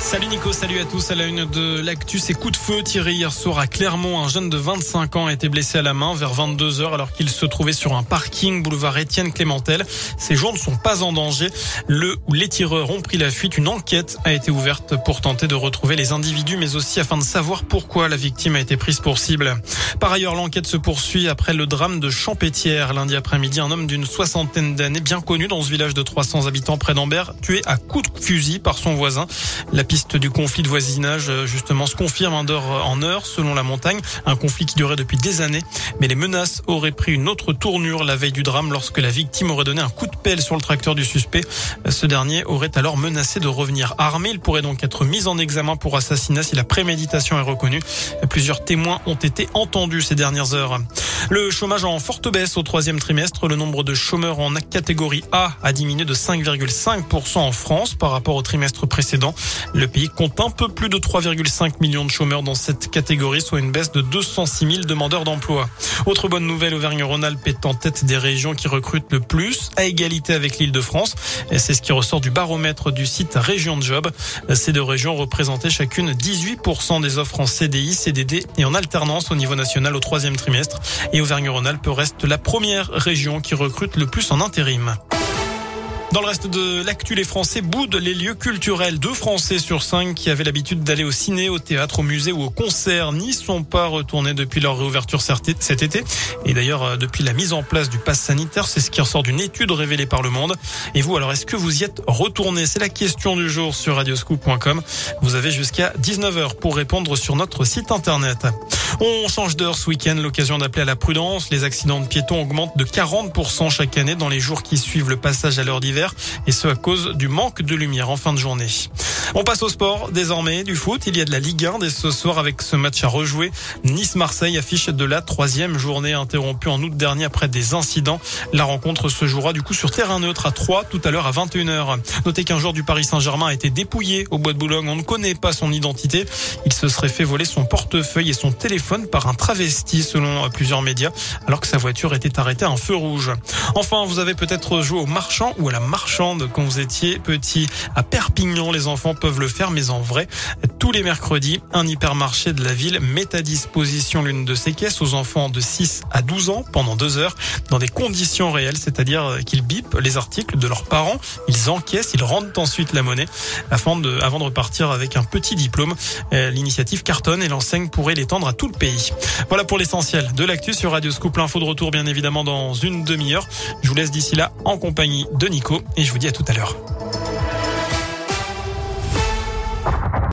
Salut Nico, salut à tous. À la une de l'actu, c'est coup de feu tiré hier soir à Clermont. Un jeune de 25 ans a été blessé à la main vers 22 heures alors qu'il se trouvait sur un parking boulevard Étienne Clémentel. Ses jours ne sont pas en danger. Le ou les tireurs ont pris la fuite. Une enquête a été ouverte pour tenter de retrouver les individus, mais aussi afin de savoir pourquoi la victime a été prise pour cible. Par ailleurs, l'enquête se poursuit après le drame de Champétière. Lundi après-midi, un homme d'une soixantaine d'années, bien connu dans ce village de 300 habitants près d'Ambert, tué à coups de fusil par son voisin. Piste du conflit de voisinage, euh, justement, se confirme d'heure en heure, selon la montagne. Un conflit qui durait depuis des années. Mais les menaces auraient pris une autre tournure la veille du drame lorsque la victime aurait donné un coup de pelle sur le tracteur du suspect. Ce dernier aurait alors menacé de revenir armé. Il pourrait donc être mis en examen pour assassinat si la préméditation est reconnue. Plusieurs témoins ont été entendus ces dernières heures. Le chômage en forte baisse au troisième trimestre. Le nombre de chômeurs en catégorie A a diminué de 5,5% en France par rapport au trimestre précédent. Le pays compte un peu plus de 3,5 millions de chômeurs dans cette catégorie, soit une baisse de 206 000 demandeurs d'emploi. Autre bonne nouvelle, Auvergne-Rhône-Alpes est en tête des régions qui recrutent le plus, à égalité avec l'île de France. C'est ce qui ressort du baromètre du site Région de Job. Ces deux régions représentaient chacune 18% des offres en CDI, CDD et en alternance au niveau national au troisième trimestre. Et Auvergne-Rhône-Alpes reste la première région qui recrute le plus en intérim. Dans le reste de l'actu, les Français boudent les lieux culturels. Deux Français sur cinq qui avaient l'habitude d'aller au ciné, au théâtre, au musée ou au concert n'y sont pas retournés depuis leur réouverture cet été. Et d'ailleurs, euh, depuis la mise en place du pass sanitaire, c'est ce qui ressort d'une étude révélée par Le Monde. Et vous, alors, est-ce que vous y êtes retourné? C'est la question du jour sur radioscoop.com. Vous avez jusqu'à 19h pour répondre sur notre site internet. On change d'heure ce week-end, l'occasion d'appeler à la prudence. Les accidents de piétons augmentent de 40% chaque année dans les jours qui suivent le passage à l'heure d'hiver, et ce à cause du manque de lumière en fin de journée. On passe au sport désormais, du foot. Il y a de la Ligue 1 dès ce soir avec ce match à rejouer. Nice-Marseille affiche de la troisième journée interrompue en août dernier après des incidents. La rencontre se jouera du coup sur terrain neutre à 3 tout à l'heure à 21h. Notez qu'un joueur du Paris Saint-Germain a été dépouillé au Bois de Boulogne. On ne connaît pas son identité. Il se serait fait voler son portefeuille et son téléphone par un travesti selon plusieurs médias alors que sa voiture était arrêtée à un feu rouge. Enfin, vous avez peut-être joué au marchand ou à la marchande quand vous étiez petit. À les enfants peuvent le faire, mais en vrai, tous les mercredis, un hypermarché de la ville met à disposition l'une de ses caisses aux enfants de 6 à 12 ans pendant deux heures dans des conditions réelles, c'est-à-dire qu'ils bipent les articles de leurs parents, ils encaissent, ils rendent ensuite la monnaie de, avant de repartir avec un petit diplôme. Euh, l'initiative cartonne et l'enseigne pourrait l'étendre à tout le pays. Voilà pour l'essentiel de l'actu sur Radio Scoop. L'info de retour bien évidemment dans une demi-heure. Je vous laisse d'ici là en compagnie de Nico et je vous dis à tout à l'heure.